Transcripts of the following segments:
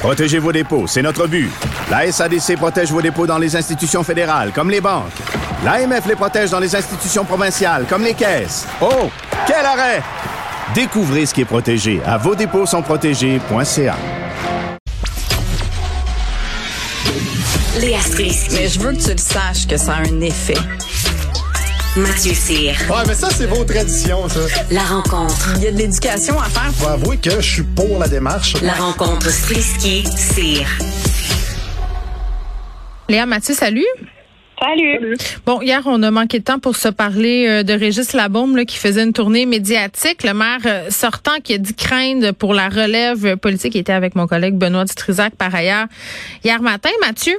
Protégez vos dépôts, c'est notre but. La SADC protège vos dépôts dans les institutions fédérales, comme les banques. L'AMF les protège dans les institutions provinciales, comme les caisses. Oh, quel arrêt! Découvrez ce qui est protégé à vos dépôts sont protégés.ca. Léa Strisky. Mais je veux que tu le saches que ça a un effet. Mathieu Cyr. Ouais, mais ça, c'est vos traditions, ça. La rencontre. Il y a de l'éducation à faire. Faut avouer que je suis pour la démarche. La rencontre Strisky-Cyr. Léa Mathieu, salut. Salut. Bon, hier, on a manqué de temps pour se parler euh, de Régis Labaume là, qui faisait une tournée médiatique. Le maire euh, sortant qui a dit craindre pour la relève politique. Il était avec mon collègue Benoît Dutrisac par ailleurs hier matin. Mathieu?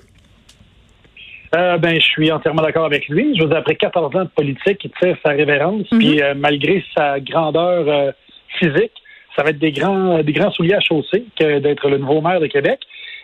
Euh, ben, je suis entièrement d'accord avec lui. Je vous ai après 14 ans de politique, il tire sa révérence, puis euh, malgré sa grandeur euh, physique, ça va être des grands, des grands souliers à chausser que d'être le nouveau maire de Québec.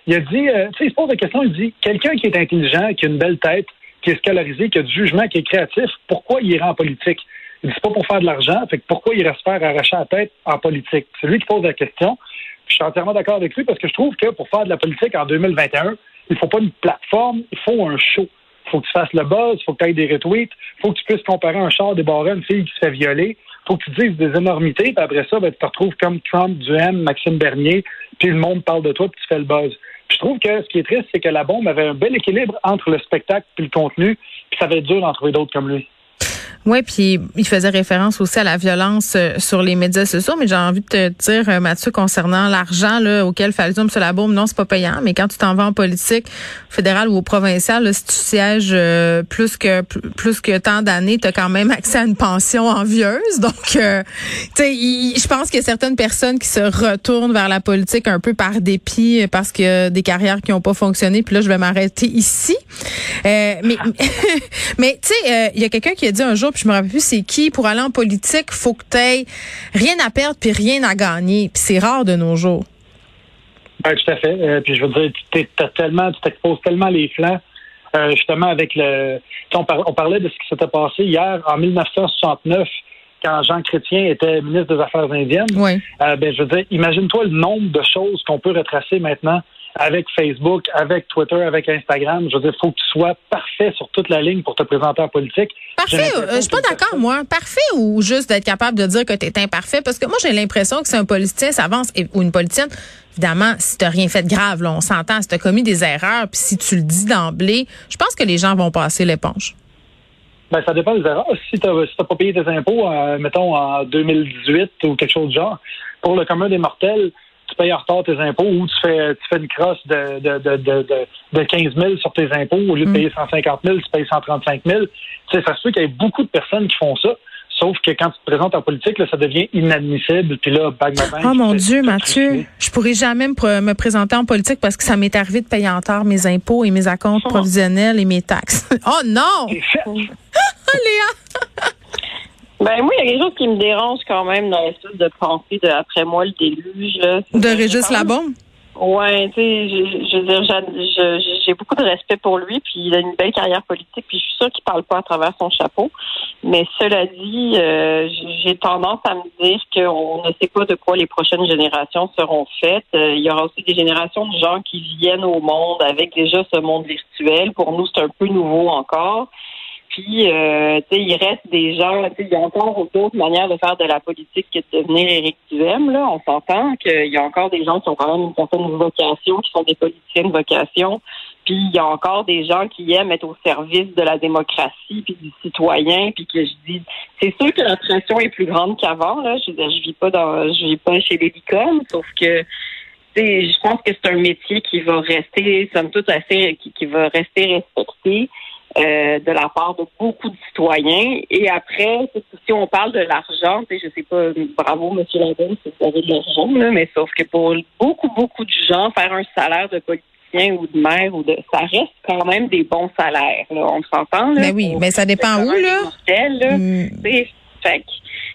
Il a dit, euh, tu sais, il se pose la question, il dit, quelqu'un qui est intelligent, qui a une belle tête, qui est scolarisé, qui a du jugement, qui est créatif, pourquoi il ira en politique? Il dit, c'est pas pour faire de l'argent, fait que pourquoi il se faire arracher la tête en politique? C'est lui qui pose la question. Puis je suis entièrement d'accord avec lui parce que je trouve que pour faire de la politique en 2021, il faut pas une plateforme, il faut un show. Il faut que tu fasses le buzz, il faut que tu aies des retweets, il faut que tu puisses comparer un char débarré à une fille qui se fait violer, il faut que tu dises des énormités, puis après ça, ben, tu te retrouves comme Trump, Duhem, Maxime Bernier, puis le monde parle de toi, puis tu fais le buzz. Puis je trouve que ce qui est triste, c'est que la bombe avait un bel équilibre entre le spectacle et le contenu, puis ça va être dur d'en trouver d'autres comme lui. Oui, puis il faisait référence aussi à la violence euh, sur les médias sociaux, mais j'ai envie de te dire, euh, Mathieu, concernant l'argent auquel fait allusion M. Labaume, non, c'est pas payant, mais quand tu t'en vas en politique fédérale ou au provincial, si tu sièges euh, plus que plus que tant d'années, tu as quand même accès à une pension envieuse. Donc, tu sais, je pense qu'il y a certaines personnes qui se retournent vers la politique un peu par dépit parce qu'il y a des carrières qui n'ont pas fonctionné. Puis là, je vais m'arrêter ici. mais mais tu sais, il y a quelqu'un qui a dit un jour puis je me rappelle plus c'est qui, pour aller en politique, faut que tu aies rien à perdre puis rien à gagner. Puis c'est rare de nos jours. Oui, tout à fait. Euh, puis je veux dire, tu tellement, tu t'exposes tellement les flancs, euh, justement avec le. On, on, parlait de ce qui s'était passé hier en 1969 quand Jean Chrétien était ministre des Affaires indiennes. Oui. Euh, ben, je veux dire, imagine-toi le nombre de choses qu'on peut retracer maintenant avec Facebook, avec Twitter, avec Instagram. Je veux dire, il faut que tu sois parfait sur toute la ligne pour te présenter en politique. Parfait, euh, je suis pas d'accord, moi. Parfait ou juste d'être capable de dire que tu es imparfait? Parce que moi, j'ai l'impression que si un politicien s'avance ou une politicienne, évidemment, si tu rien fait de grave, là, on s'entend, si tu as commis des erreurs, puis si tu le dis d'emblée, je pense que les gens vont passer l'éponge. Ben, ça dépend des erreurs. Si tu n'as si pas payé tes impôts, euh, mettons, en 2018 ou quelque chose du genre, pour le commun des mortels, payes en retard tes impôts ou tu fais, tu fais une crosse de, de, de, de, de 15 000 sur tes impôts. Au lieu de payer 150 000, tu payes 135 000. Tu sais, ça se fait qu'il y a beaucoup de personnes qui font ça. Sauf que quand tu te présentes en politique, là, ça devient inadmissible. Puis là, bag, bag, Oh mon Dieu, Mathieu, je pourrais jamais me, me, présenter en politique parce que ça m'est arrivé de payer en retard mes impôts et mes acomptes oh. provisionnels et mes taxes. oh non! Léa! Ben moi, il y a quelque chose qui me dérange quand même dans l'espèce de pensée de après moi le déluge. Là. De Régis Labombe? Ouais, tu sais, je, veux dire, j'ai beaucoup de respect pour lui, puis il a une belle carrière politique, puis je suis sûre qu'il parle pas à travers son chapeau. Mais cela dit, euh, j'ai tendance à me dire qu'on ne sait pas de quoi les prochaines générations seront faites. Euh, il y aura aussi des générations de gens qui viennent au monde avec déjà ce monde virtuel. Pour nous, c'est un peu nouveau encore. Puis, euh, tu sais, il reste des gens, il y a encore d'autres manières de faire de la politique que de devenir Éric Duhem. Là, on s'entend qu'il y a encore des gens qui ont quand même une certaine vocation, qui sont des politiciens de vocation. Puis, il y a encore des gens qui aiment être au service de la démocratie puis du citoyen. Puis que je dis, c'est sûr que la pression est plus grande qu'avant. Là, je veux dire, je vis pas dans, je vis pas chez les sauf que je pense que c'est un métier qui va rester, somme toute, assez, qui va rester respecté. Euh, de la part de beaucoup de citoyens. Et après, si on parle de l'argent, je sais pas, bravo, Monsieur Ladon, si vous avez de l'argent, mais sauf que pour beaucoup, beaucoup de gens, faire un salaire de politicien ou de maire ou de ça reste quand même des bons salaires. Là. On s'entend. Mais oui, mais ça dépend où, là. Mortels, là. Mm. Fait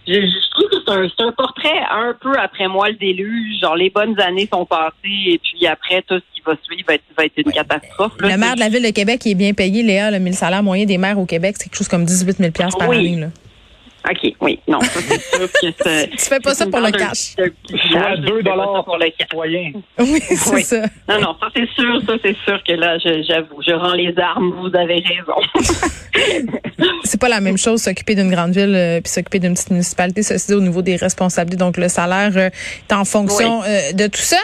je, je, trouve que c'est un, un, portrait un peu après moi le déluge. Genre, les bonnes années sont passées et puis après, tout ce qui va suivre va être, va être une catastrophe. le maire de la ville de Québec est bien payé, Léa, le salaire moyen des maires au Québec, c'est quelque chose comme 18 000 par année. Là. OK, oui. Non, ça, c'est sûr que c'est. tu fais pas ça pour le cash. De, 2 dollars pour le citoyen. Oui, c'est ça. Non, non, ça, c'est sûr. Ça, c'est sûr que là, j'avoue, je, rends les armes. Vous avez raison. c'est pas la même chose s'occuper d'une grande ville euh, puis s'occuper d'une petite municipalité. Ceci au niveau des responsabilités. Donc, le salaire euh, est en fonction euh, de tout ça.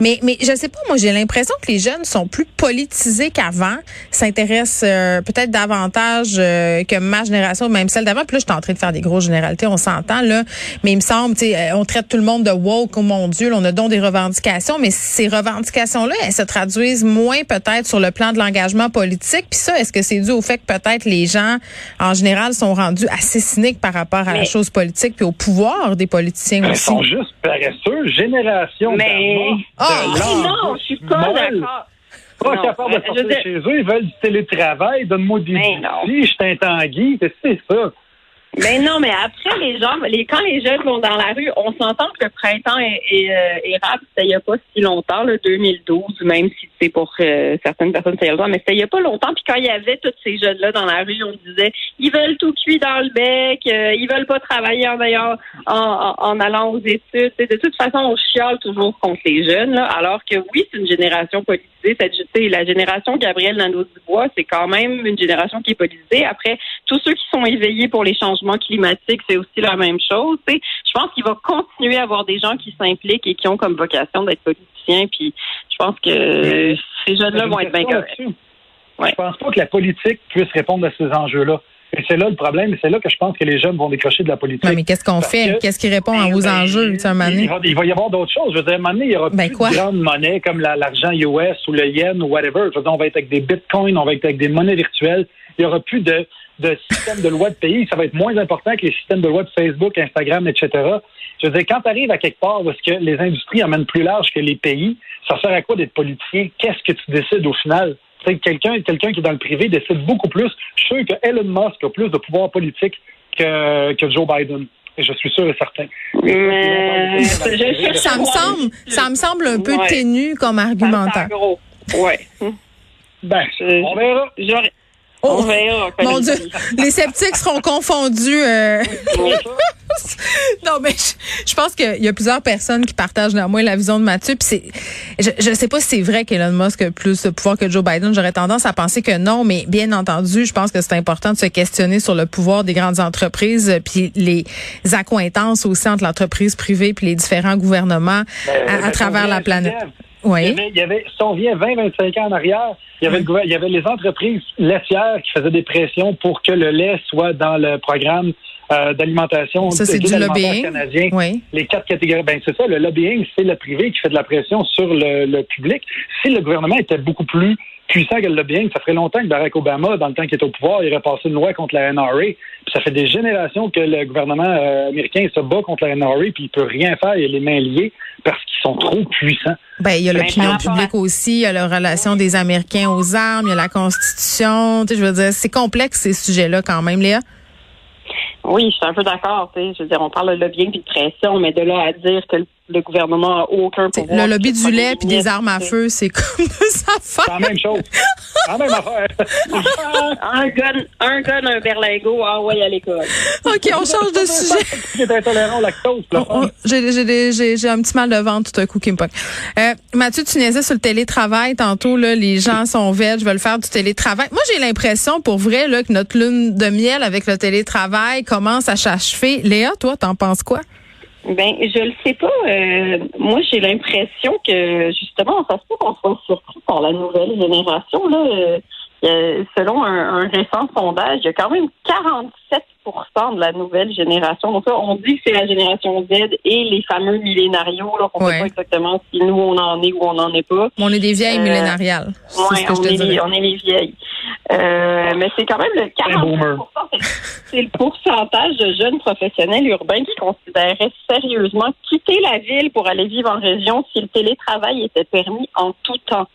Mais, mais je sais pas, moi, j'ai l'impression que les jeunes sont plus politisés qu'avant, s'intéressent peut-être davantage que ma génération, même celle d'avant. Puis là, je suis en train de faire des grosse généralité, on s'entend là, mais il me semble, tu sais, on traite tout le monde de woke, oh mon Dieu, on a donc des revendications, mais ces revendications-là, elles se traduisent moins peut-être sur le plan de l'engagement politique. Puis ça, est-ce que c'est dû au fait que peut-être les gens, en général, sont rendus assez cyniques par rapport à la chose politique puis au pouvoir des politiciens aussi? Ils sont juste paresseux, génération mais... Oh, non, je suis pas d'accord pas capable de sortir chez eux, ils veulent du télétravail, donne-moi des outils, je t'intangui, c'est ça. Mais non, mais après, les gens, les, quand les jeunes vont dans la rue, on s'entend que le printemps est, est, euh, c'était il a pas si longtemps, le 2012, même si c'est pour euh, certaines personnes, c'est longtemps, mais c'était il a pas longtemps. Puis quand il y avait tous ces jeunes-là dans la rue, on disait, ils veulent tout cuit dans le bec, euh, ils veulent pas travailler en, en, en, allant aux études. de toute façon, on chiale toujours contre les jeunes, là, alors que oui, c'est une génération politisée. Cette, la génération Gabriel Nadeau-Dubois, c'est quand même une génération qui est politisée. Après, tous ceux qui sont éveillés pour les changements climatique, c'est aussi la même chose. Je pense qu'il va continuer à avoir des gens qui s'impliquent et qui ont comme vocation d'être politiciens. Puis je pense que ces jeunes-là vont être bien corrects. Ouais. Je pense pas que la politique puisse répondre à ces enjeux-là. Et c'est là le problème, et c'est là que je pense que les jeunes vont décrocher de la politique. mais qu'est-ce qu'on fait? Qu'est-ce qui répond aux ben, enjeux, il, va, il va y avoir d'autres choses. Je veux dire, à un moment donné, il y aura ben, plus de grandes monnaies comme l'argent US ou le yen ou whatever. Je veux dire, on va être avec des bitcoins, on va être avec des monnaies virtuelles. Il n'y aura plus de, de système de loi de pays, ça va être moins important que les systèmes de loi de Facebook, Instagram, etc. Je veux dire, quand tu arrives à quelque part où est-ce que les industries emmènent plus large que les pays, ça sert à quoi d'être politicien? Qu'est-ce que tu décides au final? Quelqu'un quelqu'un qui est dans le privé décide beaucoup plus. Je suis sûr que Elon Musk a plus de pouvoir politique que, que Joe Biden. Et je suis sûr et certain. Mais ça me semble, ça me semble un peu ténu comme argumentaire. Ouais. Ben, on verra. Oh, mon Dieu, les sceptiques seront confondus. Euh. non, mais je, pense qu'il y a plusieurs personnes qui partagent néanmoins la vision de Mathieu. Puis je, je sais pas si c'est vrai qu'Elon Musk a plus de pouvoir que Joe Biden. J'aurais tendance à penser que non, mais bien entendu, je pense que c'est important de se questionner sur le pouvoir des grandes entreprises, puis les accointances aussi entre l'entreprise privée puis les différents gouvernements à, travers la planète. Oui. Il y avait, si on vient 20-25 ans en arrière, il y, avait il y avait les entreprises laitières qui faisaient des pressions pour que le lait soit dans le programme euh, d'alimentation ça, c'est du lobbying? canadien. Oui. Les quatre catégories. Ben, c'est ça, le lobbying, c'est le privé qui fait de la pression sur le, le public. Si le gouvernement était beaucoup plus puissant que le lobbying. Ça ferait longtemps que Barack Obama, dans le temps qu'il était au pouvoir, il aurait passé une loi contre la NRA. Puis ça fait des générations que le gouvernement euh, américain se bat contre la NRA, puis il peut rien faire, il a les mains liées parce qu'ils sont trop puissants. Ben, il y a l'opinion publique aussi, il y a la relation des Américains aux armes, il y a la Constitution. Tu sais, je veux dire, c'est complexe ces sujets-là quand même, Léa. Oui, je suis un peu d'accord. Je veux dire, on parle de lobbying et de pression, mais de là à dire que le, gouvernement n'a aucun pouvoir. Le lobby du lait puis des armes à feu, c'est comme ça. C'est la même chose. la même affaire. un gun, un gun, un berlingot, ah ouais, à l'école. OK, on change de sujet. Qui est intolérant au lactose. J'ai un petit mal de ventre tout à coup qui me euh, Mathieu, tu niaisais sur le télétravail tantôt. Là, les gens sont je veulent faire du télétravail. Moi, j'ai l'impression, pour vrai, là, que notre lune de miel avec le télétravail commence à s'achever. Léa, toi, t'en penses quoi? Ben, je le sais pas. Euh, moi, j'ai l'impression que justement, ça se peut qu'on soit surpris par la nouvelle génération. Là, euh, selon un, un, récent sondage, il y a quand même 47% de la nouvelle génération. Donc là, on dit que c'est la génération Z et les fameux millénarios. Là, on ne sait pas exactement si nous on en est ou on n'en est pas. On est des vieilles euh, millénariales. Oui, on, on est les vieilles. Euh, mais c'est quand même le Un boomer. 40 C'est le pourcentage de jeunes professionnels urbains qui considéraient sérieusement quitter la ville pour aller vivre en région si le télétravail était permis en tout temps.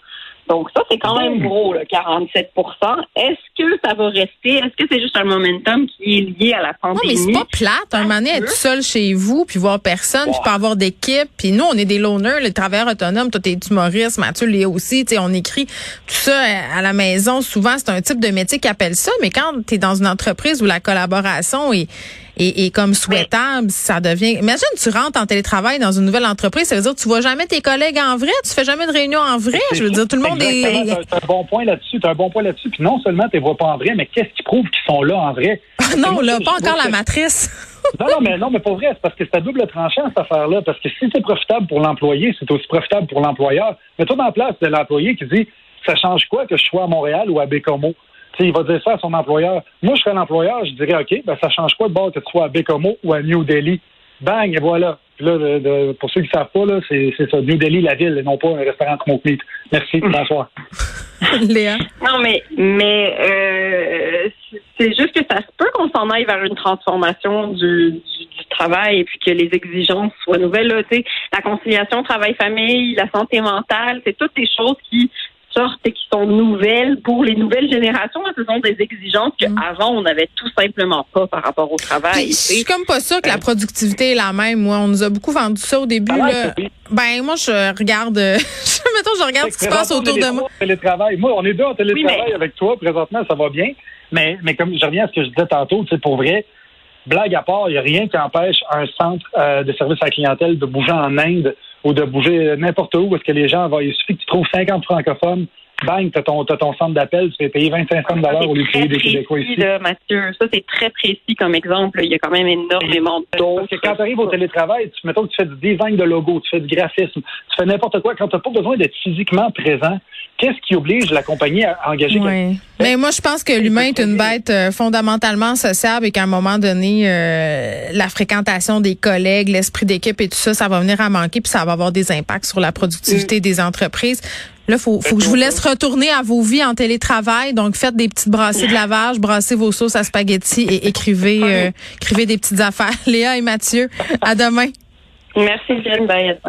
Donc ça, c'est quand même gros, le 47% Est-ce que ça va rester? Est-ce que c'est juste un momentum qui est lié à la Non, pandémie? mais c'est pas plate. Un moment donné, être seul chez vous, puis voir personne, puis pas avoir d'équipe. Puis nous, on est des loners, les travailleurs autonomes. Toi, t'es humoriste, Mathieu l'est aussi. Tu sais, on écrit tout ça à la maison. Souvent, c'est un type de métier qui appelle ça. Mais quand t'es dans une entreprise où la collaboration est, est comme souhaitable, ça devient... Imagine, tu rentres en télétravail dans une nouvelle entreprise. Ça veut dire que tu vois jamais tes collègues en vrai. Tu fais jamais de réunion en vrai. Je veux dire, tout le monde Exactement, est... T'as t'as un bon point là-dessus. T'as un bon point là-dessus. Puis non seulement tu les vois pas en vrai, mais qu'est-ce qui prouve qu'ils sont là en vrai? Ah non, là, pas encore la matrice. Non, non, mais non, mais pas vrai. C'est parce que c'est à double tranchant, cette affaire-là. Parce que si c'est profitable pour l'employé, c'est aussi profitable pour l'employeur. Mets-toi dans la place de l'employé qui dit Ça change quoi que je sois à Montréal ou à Bécomo? Tu sais, il va dire ça à son employeur. Moi, je serais l'employeur, je dirais OK, ben ça change quoi de bord que tu sois à Bécomo ou à New Delhi? Bang, et voilà. Puis là, de- de- pour ceux qui ne savent pas, là, c'est c'est ça. New Delhi, la ville, et non pas un restaurant Smoke Meat. Merci, bonsoir. Léa? Non, mais mais euh, c'est juste que ça se peut qu'on s'en aille vers une transformation du, du, du travail et puis que les exigences soient nouvelles. Là, tu sais, la conciliation travail-famille, la santé mentale, c'est toutes des choses qui sortent et qui sont nouvelles pour les nouvelles générations. Ce sont des exigences qu'avant, on n'avait tout simplement pas par rapport au travail. Puis, je suis comme pas sûre que la productivité est la même. Moi, on nous a beaucoup vendu ça au début. Là. Ben, moi, je regarde, euh, mettons, je regarde ce qui se passe autour de moi. Télétravail. Moi, on est deux en télétravail Oui, mais- avec toi. Présentement, ça va bien. Mais, mais comme je reviens à ce que je disais tantôt, sais, pour vrai, blague à part, il n'y a rien qui empêche un centre euh, de service à la clientèle de bouger en Inde ou de bouger n'importe où parce que les gens vont. Il suffit que tu trouves 50 francophones. Bang, t'as ton, t'as ton centre d'appel, tu fais payer 25 cents dollars au lieu de payer des Québécois ici. là, Mathieu. Ça, c'est très précis comme exemple. Il y a quand même énormément d'autres. Parce que quand tu arrives au télétravail, tu, mettons que tu fais du design de logo, tu fais du graphisme, tu fais n'importe quoi. Quand tu n'as pas besoin d'être physiquement présent, qu'est-ce qui oblige la compagnie à engager quelqu'un? Ouais. Mais moi, je pense que l'humain est une bête euh, fondamentalement sociable et qu'à un moment donné, euh, la fréquentation des collègues, l'esprit d'équipe et tout ça, ça va venir à manquer puis ça va avoir des impacts sur la productivité des entreprises. Là, faut, faut que je vous laisse retourner à vos vies en télétravail. Donc, faites des petites brassées de lavage, brassez vos sauces à spaghetti et écrivez, euh, écrivez des petites affaires. Léa et Mathieu, à demain. Merci, Jen. Bye.